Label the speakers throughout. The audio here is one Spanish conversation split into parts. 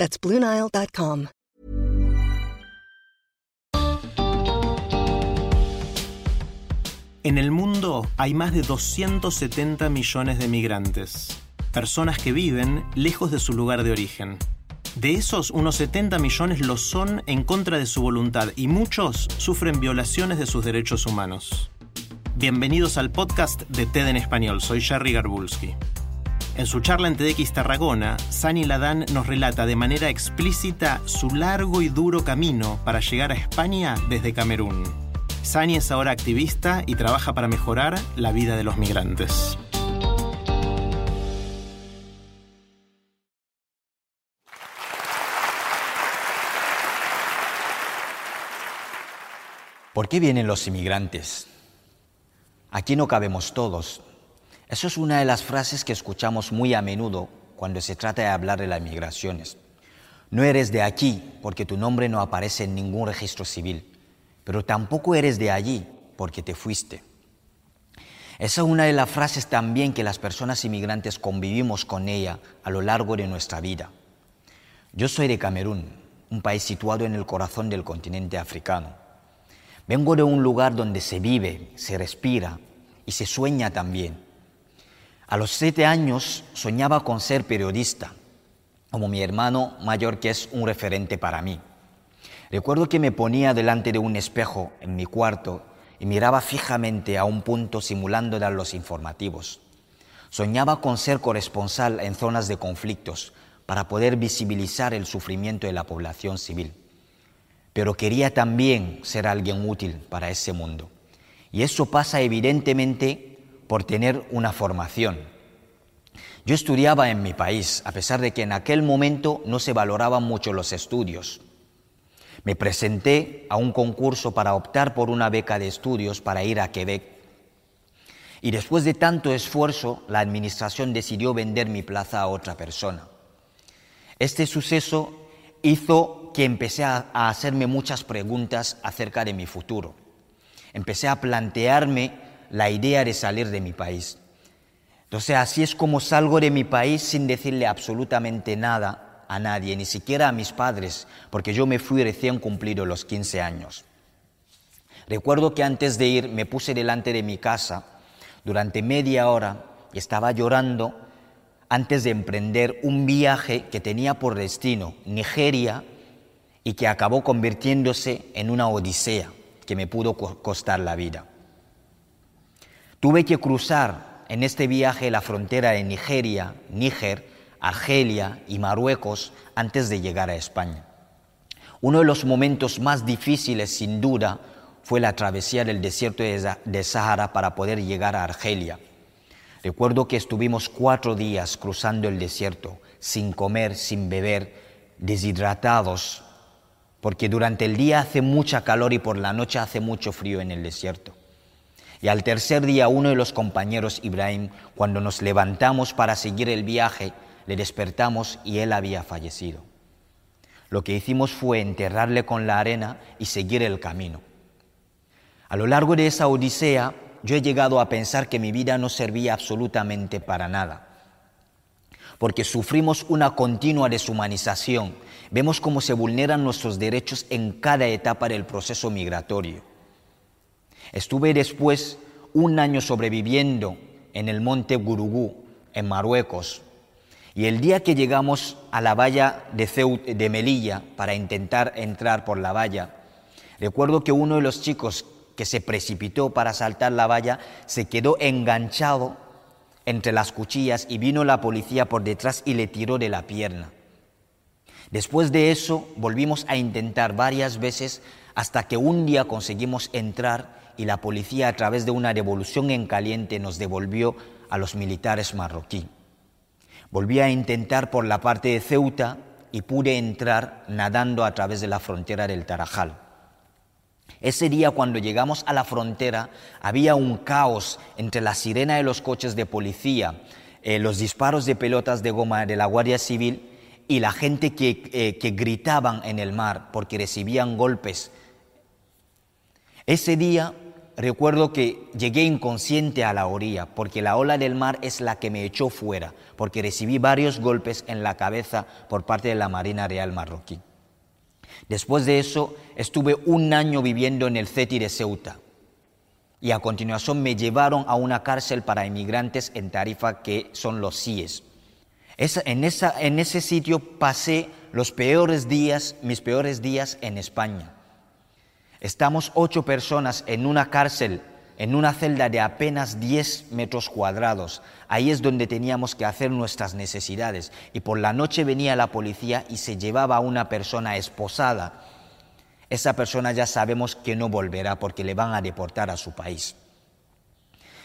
Speaker 1: That's.
Speaker 2: En el mundo hay más de 270 millones de migrantes, personas que viven lejos de su lugar de origen. De esos, unos 70 millones lo son en contra de su voluntad y muchos sufren violaciones de sus derechos humanos. Bienvenidos al podcast de TED en Español, soy Jerry Garbulski. En su charla en TEDx Tarragona, Sani Ladán nos relata de manera explícita su largo y duro camino para llegar a España desde Camerún. Sani es ahora activista y trabaja para mejorar la vida de los migrantes.
Speaker 3: ¿Por qué vienen los inmigrantes? Aquí no cabemos todos. Eso es una de las frases que escuchamos muy a menudo cuando se trata de hablar de las migraciones. No eres de aquí porque tu nombre no aparece en ningún registro civil, pero tampoco eres de allí porque te fuiste. Esa es una de las frases también que las personas inmigrantes convivimos con ella a lo largo de nuestra vida. Yo soy de Camerún, un país situado en el corazón del continente africano. Vengo de un lugar donde se vive, se respira y se sueña también. A los siete años soñaba con ser periodista, como mi hermano mayor que es un referente para mí. Recuerdo que me ponía delante de un espejo en mi cuarto y miraba fijamente a un punto simulando dar los informativos. Soñaba con ser corresponsal en zonas de conflictos para poder visibilizar el sufrimiento de la población civil pero quería también ser alguien útil para ese mundo. Y eso pasa evidentemente por tener una formación. Yo estudiaba en mi país, a pesar de que en aquel momento no se valoraban mucho los estudios. Me presenté a un concurso para optar por una beca de estudios para ir a Quebec. Y después de tanto esfuerzo, la administración decidió vender mi plaza a otra persona. Este suceso hizo que empecé a, hacerme muchas preguntas acerca de mi futuro. Empecé a plantearme la idea de salir de mi país. Entonces así es como salgo de mi país sin decirle absolutamente nada a nadie, ni siquiera a mis padres, porque yo me fui recién cumplido los 15 años. Recuerdo que antes de ir me puse delante de mi casa durante media hora y estaba llorando antes de emprender un viaje que tenía por destino Nigeria y que acabó convirtiéndose en una odisea que me pudo costar la vida. Tuve que cruzar en este viaje la frontera de Nigeria, Níger, Argelia y Marruecos antes de llegar a España. Uno de los momentos más difíciles, sin duda, fue la travesía del desierto de Sahara para poder llegar a Argelia Recuerdo que estuvimos cuatro días cruzando el desierto, sin comer, sin beber, deshidratados, porque durante el día hace mucha calor y por la noche hace mucho frío en el desierto. Y al tercer día uno de los compañeros, Ibrahim, cuando nos levantamos para seguir el viaje, le despertamos y él había fallecido. Lo que hicimos fue enterrarle con la arena y seguir el camino. A lo largo de esa odisea, yo he llegado a pensar que mi vida no servía absolutamente para nada, porque sufrimos una continua deshumanización, vemos cómo se vulneran nuestros derechos en cada etapa del proceso migratorio. Estuve después un año sobreviviendo en el monte Gurugú, en Marruecos, y el día que llegamos a la valla de, de Melilla para intentar entrar por la valla, recuerdo que uno de los chicos que se precipitó para saltar la valla, se quedó enganchado entre las cuchillas y vino la policía por detrás y le tiró de la pierna. Después de eso volvimos a intentar varias veces hasta que un día conseguimos entrar y la policía a través de una revolución en caliente nos devolvió a los militares marroquí. Volví a intentar por la parte de Ceuta, y pude entrar nadando a través de la frontera del Tarajal. Ese día cuando llegamos a la frontera había un caos entre la sirena de los coches de policía, eh, los disparos de pelotas de goma de la Guardia Civil y la gente que, eh, que gritaban en el mar porque recibían golpes. Ese día recuerdo que llegué inconsciente a la orilla porque la ola del mar es la que me echó fuera, porque recibí varios golpes en la cabeza por parte de la Marina Real marroquí. Después de eso estuve un año viviendo en el CETI de Ceuta y a continuación me llevaron a una cárcel para inmigrantes en Tarifa que son los CIES. En, en ese sitio pasé los peores días, mis peores días en España. Estamos ocho personas en una cárcel, en una celda de apenas 10 metros cuadrados. Ahí es donde teníamos que hacer nuestras necesidades. Y por la noche venía la policía y se llevaba a una persona esposada esa persona ya sabemos que no volverá porque le van a deportar a su país.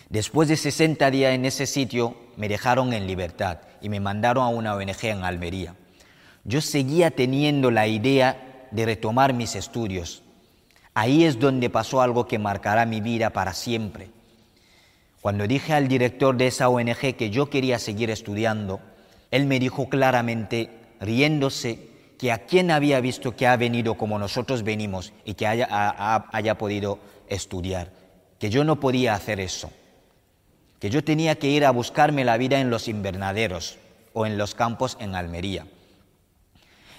Speaker 3: Después de 60 días en ese sitio, me dejaron en libertad y me mandaron a una ONG en Almería. Yo seguía teniendo la idea de retomar mis estudios. Ahí es donde pasó algo que marcará mi vida para siempre. Cuando dije al director de esa ONG que yo quería seguir estudiando, él me dijo claramente, riéndose, que a quien había visto que ha venido como nosotros venimos y que haya, haya podido estudiar, que yo no podía hacer eso, que yo tenía que ir a buscarme la vida en los invernaderos o en los campos en Almería.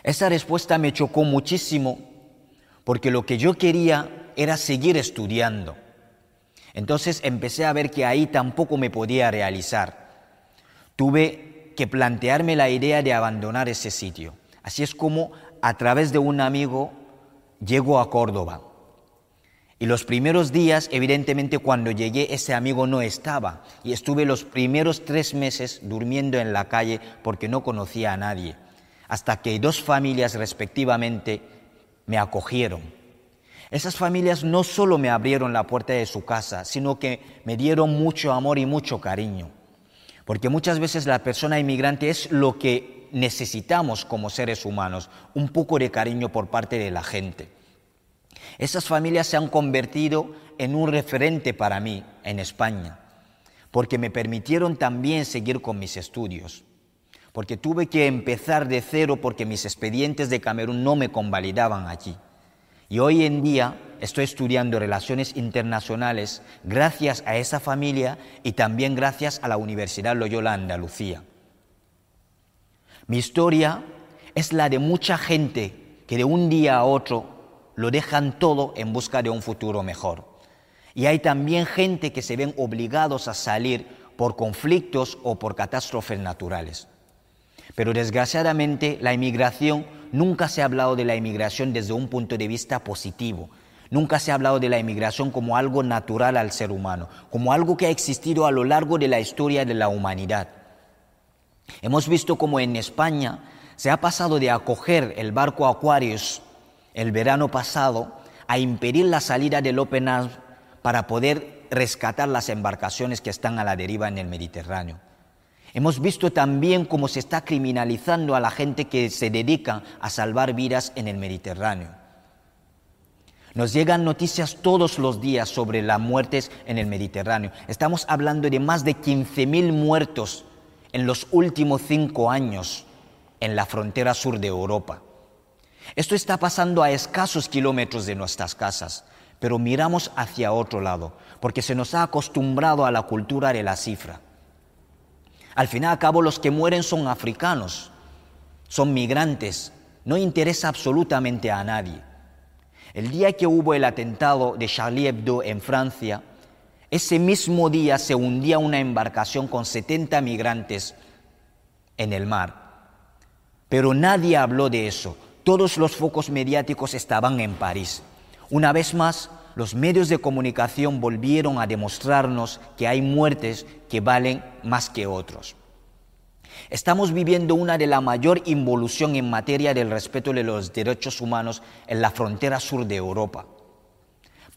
Speaker 3: Esa respuesta me chocó muchísimo porque lo que yo quería era seguir estudiando. Entonces empecé a ver que ahí tampoco me podía realizar. Tuve que plantearme la idea de abandonar ese sitio. Así es como a través de un amigo llego a Córdoba. Y los primeros días, evidentemente, cuando llegué, ese amigo no estaba. Y estuve los primeros tres meses durmiendo en la calle porque no conocía a nadie. Hasta que dos familias respectivamente me acogieron. Esas familias no solo me abrieron la puerta de su casa, sino que me dieron mucho amor y mucho cariño. Porque muchas veces la persona inmigrante es lo que necesitamos como seres humanos, un poco de cariño por parte de la gente. Esas familias se han convertido en un referente para mí en España, porque me permitieron también seguir con mis estudios, porque tuve que empezar de cero porque mis expedientes de Camerún no me convalidaban allí. Y hoy en día estoy estudiando relaciones internacionales gracias a esa familia y también gracias a la Universidad Loyola Andalucía. Mi historia es la de mucha gente que de un día a otro lo dejan todo en busca de un futuro mejor. Y hay también gente que se ven obligados a salir por conflictos o por catástrofes naturales. Pero desgraciadamente la inmigración nunca se ha hablado de la inmigración desde un punto de vista positivo. Nunca se ha hablado de la inmigración como algo natural al ser humano, como algo que ha existido a lo largo de la historia de la humanidad. Hemos visto cómo en España se ha pasado de acoger el barco Aquarius el verano pasado a impedir la salida del Open Arms para poder rescatar las embarcaciones que están a la deriva en el Mediterráneo. Hemos visto también cómo se está criminalizando a la gente que se dedica a salvar vidas en el Mediterráneo. Nos llegan noticias todos los días sobre las muertes en el Mediterráneo. Estamos hablando de más de 15.000 muertos en los últimos cinco años en la frontera sur de Europa. Esto está pasando a escasos kilómetros de nuestras casas, pero miramos hacia otro lado, porque se nos ha acostumbrado a la cultura de la cifra. Al fin y al cabo, los que mueren son africanos, son migrantes, no interesa absolutamente a nadie. El día que hubo el atentado de Charlie Hebdo en Francia, ese mismo día se hundía una embarcación con 70 migrantes en el mar. Pero nadie habló de eso. Todos los focos mediáticos estaban en París. Una vez más, los medios de comunicación volvieron a demostrarnos que hay muertes que valen más que otros. Estamos viviendo una de la mayor involución en materia del respeto de los derechos humanos en la frontera sur de Europa.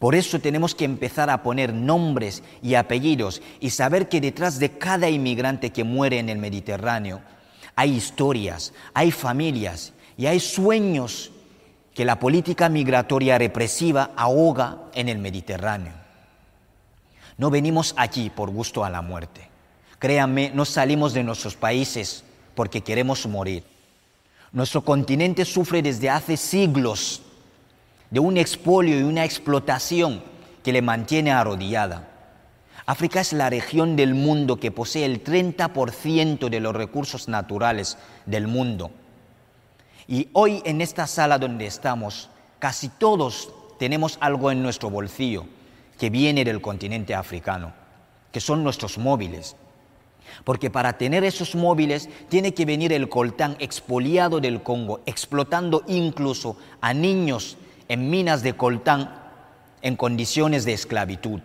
Speaker 3: Por eso tenemos que empezar a poner nombres y apellidos y saber que detrás de cada inmigrante que muere en el Mediterráneo hay historias, hay familias Y hay sueños que la política migratoria represiva ahoga en el Mediterráneo. No venimos aquí por gusto a la muerte. Créanme, no salimos de nuestros países porque queremos morir. Nuestro continente sufre desde hace siglos de un expolio y una explotación que le mantiene arrodillada. África es la región del mundo que posee el 30% de los recursos naturales del mundo. Y hoy en esta sala donde estamos, casi todos tenemos algo en nuestro bolsillo que viene del continente africano, que son nuestros móviles. Porque para tener esos móviles tiene que venir el coltán expoliado del Congo, explotando incluso a niños en minas de coltán en condiciones de esclavitud.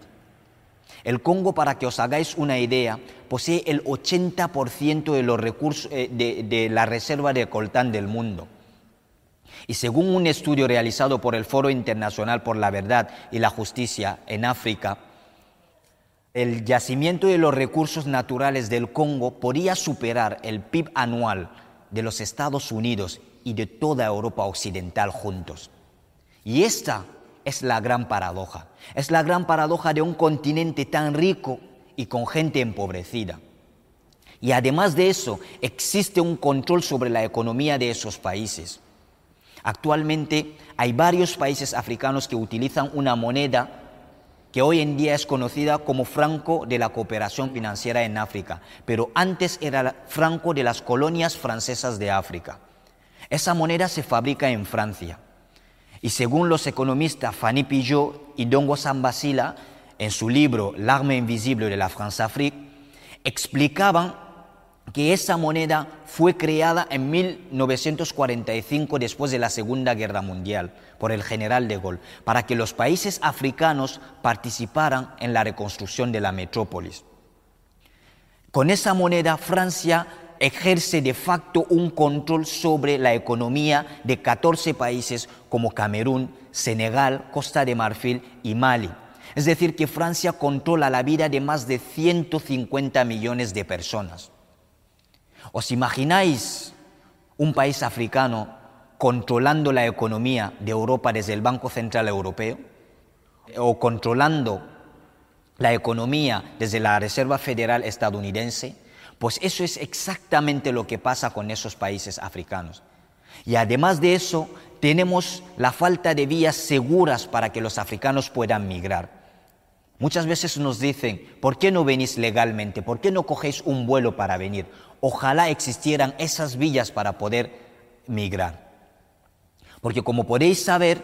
Speaker 3: El Congo, para que os hagáis una idea, posee el 80% de los recursos eh, de, de la reserva de coltán del mundo. Y según un estudio realizado por el Foro Internacional por la Verdad y la Justicia en África, el yacimiento de los recursos naturales del Congo podría superar el PIB anual de los Estados Unidos y de toda Europa Occidental juntos. Y esta es la gran paradoja. Es la gran paradoja de un continente tan rico y con gente empobrecida. Y además de eso, existe un control sobre la economía de esos países. Actualmente hay varios países africanos que utilizan una moneda que hoy en día es conocida como franco de la cooperación financiera en África, pero antes era franco de las colonias francesas de África. Esa moneda se fabrica en Francia. Y según los economistas Fanny Pillot y Dongo Sambasila, en su libro L'arme invisible de la France-Afrique, explicaban que esa moneda fue creada en 1945 después de la Segunda Guerra Mundial por el general de Gaulle, para que los países africanos participaran en la reconstrucción de la metrópolis. Con esa moneda Francia ejerce de facto un control sobre la economía de 14 países como Camerún, Senegal, Costa de Marfil y Mali. Es decir, que Francia controla la vida de más de 150 millones de personas. ¿Os imagináis un país africano controlando la economía de Europa desde el Banco Central Europeo? ¿O controlando la economía desde la Reserva Federal estadounidense? Pues eso es exactamente lo que pasa con esos países africanos. Y además de eso, tenemos la falta de vías seguras para que los africanos puedan migrar. Muchas veces nos dicen, ¿por qué no venís legalmente? ¿Por qué no cogéis un vuelo para venir? Ojalá existieran esas vías para poder migrar. Porque como podéis saber,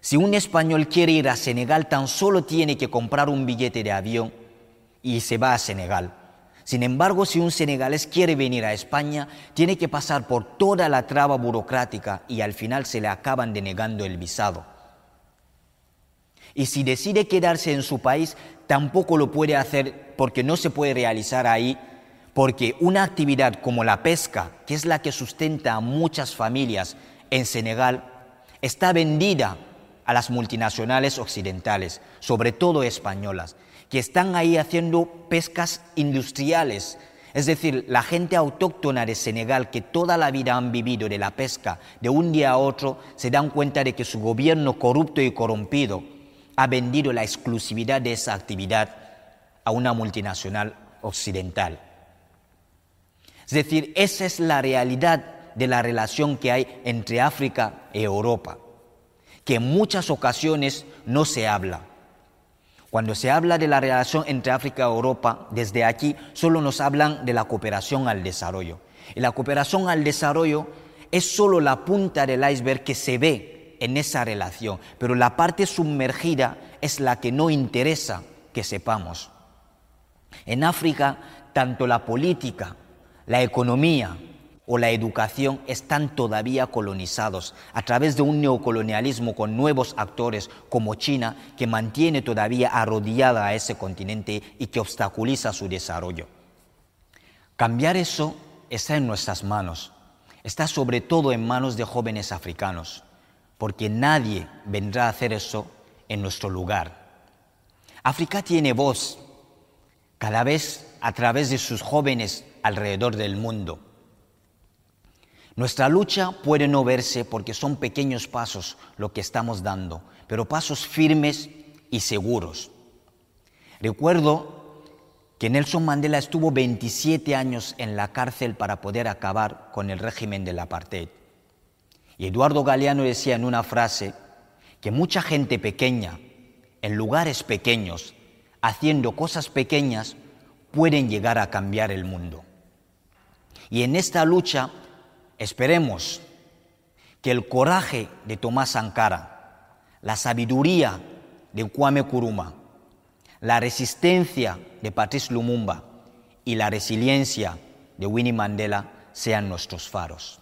Speaker 3: si un español quiere ir a Senegal, tan solo tiene que comprar un billete de avión y se va a Senegal. Sin embargo, si un senegalés quiere venir a España, tiene que pasar por toda la traba burocrática y al final se le acaban denegando el visado. Y si decide quedarse en su país, tampoco lo puede hacer porque no se puede realizar ahí, porque una actividad como la pesca, que es la que sustenta a muchas familias en Senegal, está vendida a las multinacionales occidentales, sobre todo españolas que están ahí haciendo pescas industriales. Es decir, la gente autóctona de Senegal que toda la vida han vivido de la pesca, de un día a otro se dan cuenta de que su gobierno corrupto y corrompido ha vendido la exclusividad de esa actividad a una multinacional occidental. Es decir, esa es la realidad de la relación que hay entre África y Europa, que en muchas ocasiones no se habla. Cuando se habla de la relación entre África y Europa, desde aquí solo nos hablan de la cooperación al desarrollo. Y la cooperación al desarrollo es solo la punta del iceberg que se ve en esa relación, pero la parte sumergida es la que no interesa que sepamos. En África, tanto la política, la economía, o la educación están todavía colonizados a través de un neocolonialismo con nuevos actores como China que mantiene todavía arrodillada a ese continente y que obstaculiza su desarrollo. Cambiar eso está en nuestras manos, está sobre todo en manos de jóvenes africanos, porque nadie vendrá a hacer eso en nuestro lugar. África tiene voz cada vez a través de sus jóvenes alrededor del mundo Nuestra lucha puede no verse porque son pequeños pasos lo que estamos dando, pero pasos firmes y seguros. Recuerdo que Nelson Mandela estuvo 27 años en la cárcel para poder acabar con el régimen del apartheid. Y Eduardo Galeano decía en una frase que mucha gente pequeña, en lugares pequeños, haciendo cosas pequeñas, pueden llegar a cambiar el mundo. Y en esta lucha esperemos que el coraje de Tomás Sankara, la sabiduría de Kwame Kuruma, la resistencia de Patrice Lumumba y la resiliencia de Winnie Mandela sean nuestros faros.